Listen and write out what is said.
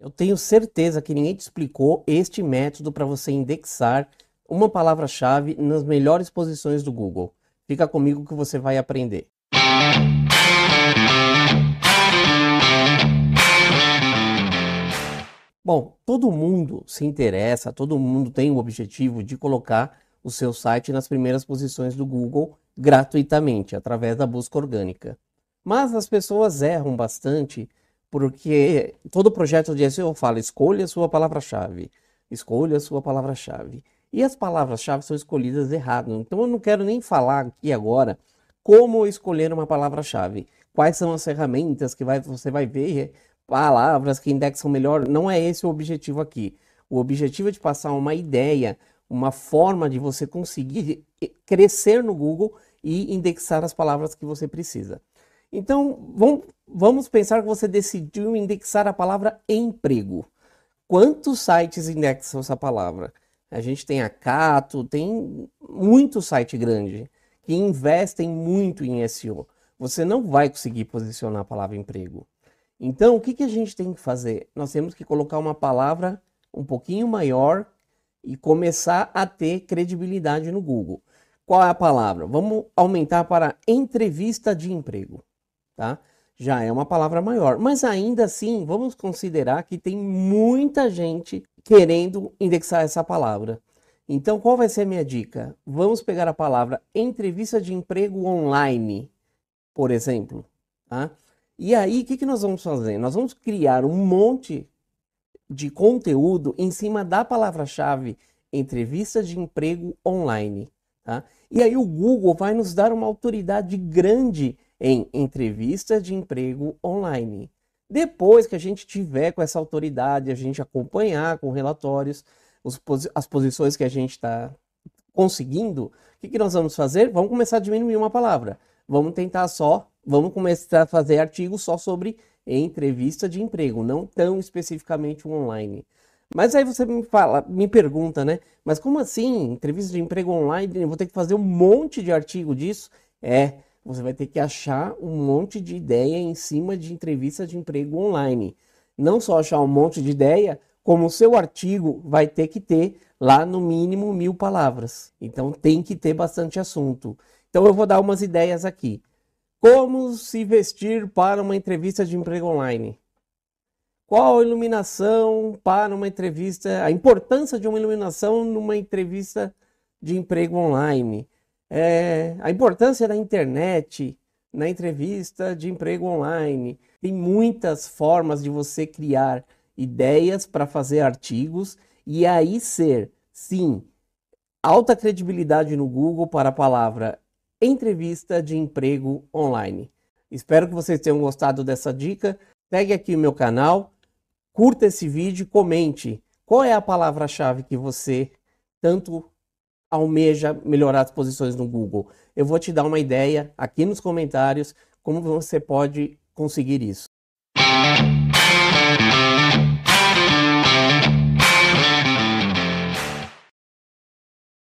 Eu tenho certeza que ninguém te explicou este método para você indexar uma palavra-chave nas melhores posições do Google. Fica comigo que você vai aprender. Bom, todo mundo se interessa, todo mundo tem o objetivo de colocar o seu site nas primeiras posições do Google gratuitamente, através da busca orgânica. Mas as pessoas erram bastante porque todo projeto de SEO fala escolha sua palavra-chave, escolha sua palavra-chave. E as palavras-chave são escolhidas errado. Então eu não quero nem falar aqui agora como escolher uma palavra-chave. Quais são as ferramentas que vai, você vai ver palavras que indexam melhor. Não é esse o objetivo aqui. O objetivo é de passar uma ideia, uma forma de você conseguir crescer no Google e indexar as palavras que você precisa. Então, vamos, pensar que você decidiu indexar a palavra emprego. Quantos sites indexam essa palavra? A gente tem a Cato, tem muito site grande que investem muito em SEO. Você não vai conseguir posicionar a palavra emprego. Então, o que, que a gente tem que fazer? Nós temos que colocar uma palavra um pouquinho maior e começar a ter credibilidade no Google. Qual é a palavra? Vamos aumentar para entrevista de emprego tá? Já é uma palavra maior, mas ainda assim, vamos considerar que tem muita gente querendo indexar essa palavra. Então, qual vai ser a minha dica? Vamos pegar a palavra entrevista de emprego online, por exemplo, tá? E aí, o que, que nós vamos fazer? Nós vamos criar um monte de conteúdo em cima da palavra-chave entrevista de emprego online. Tá? E aí o Google vai nos dar uma autoridade grande em entrevista de emprego online. Depois que a gente tiver com essa autoridade, a gente acompanhar com relatórios os, as posições que a gente está conseguindo, o que, que nós vamos fazer? Vamos começar a diminuir uma palavra. Vamos tentar só, vamos começar a fazer artigos só sobre entrevista de emprego, não tão especificamente online. Mas aí você me fala, me pergunta, né? Mas como assim? Entrevista de emprego online? Vou ter que fazer um monte de artigo disso? É, você vai ter que achar um monte de ideia em cima de entrevista de emprego online. Não só achar um monte de ideia, como o seu artigo vai ter que ter lá no mínimo mil palavras. Então tem que ter bastante assunto. Então eu vou dar umas ideias aqui. Como se vestir para uma entrevista de emprego online? Qual a iluminação para uma entrevista? A importância de uma iluminação numa entrevista de emprego online? É, a importância da internet na entrevista de emprego online. Tem muitas formas de você criar ideias para fazer artigos e aí ser, sim, alta credibilidade no Google para a palavra entrevista de emprego online. Espero que vocês tenham gostado dessa dica. Segue aqui o meu canal, curta esse vídeo, comente qual é a palavra-chave que você tanto almeja melhorar as posições no Google. Eu vou te dar uma ideia aqui nos comentários como você pode conseguir isso.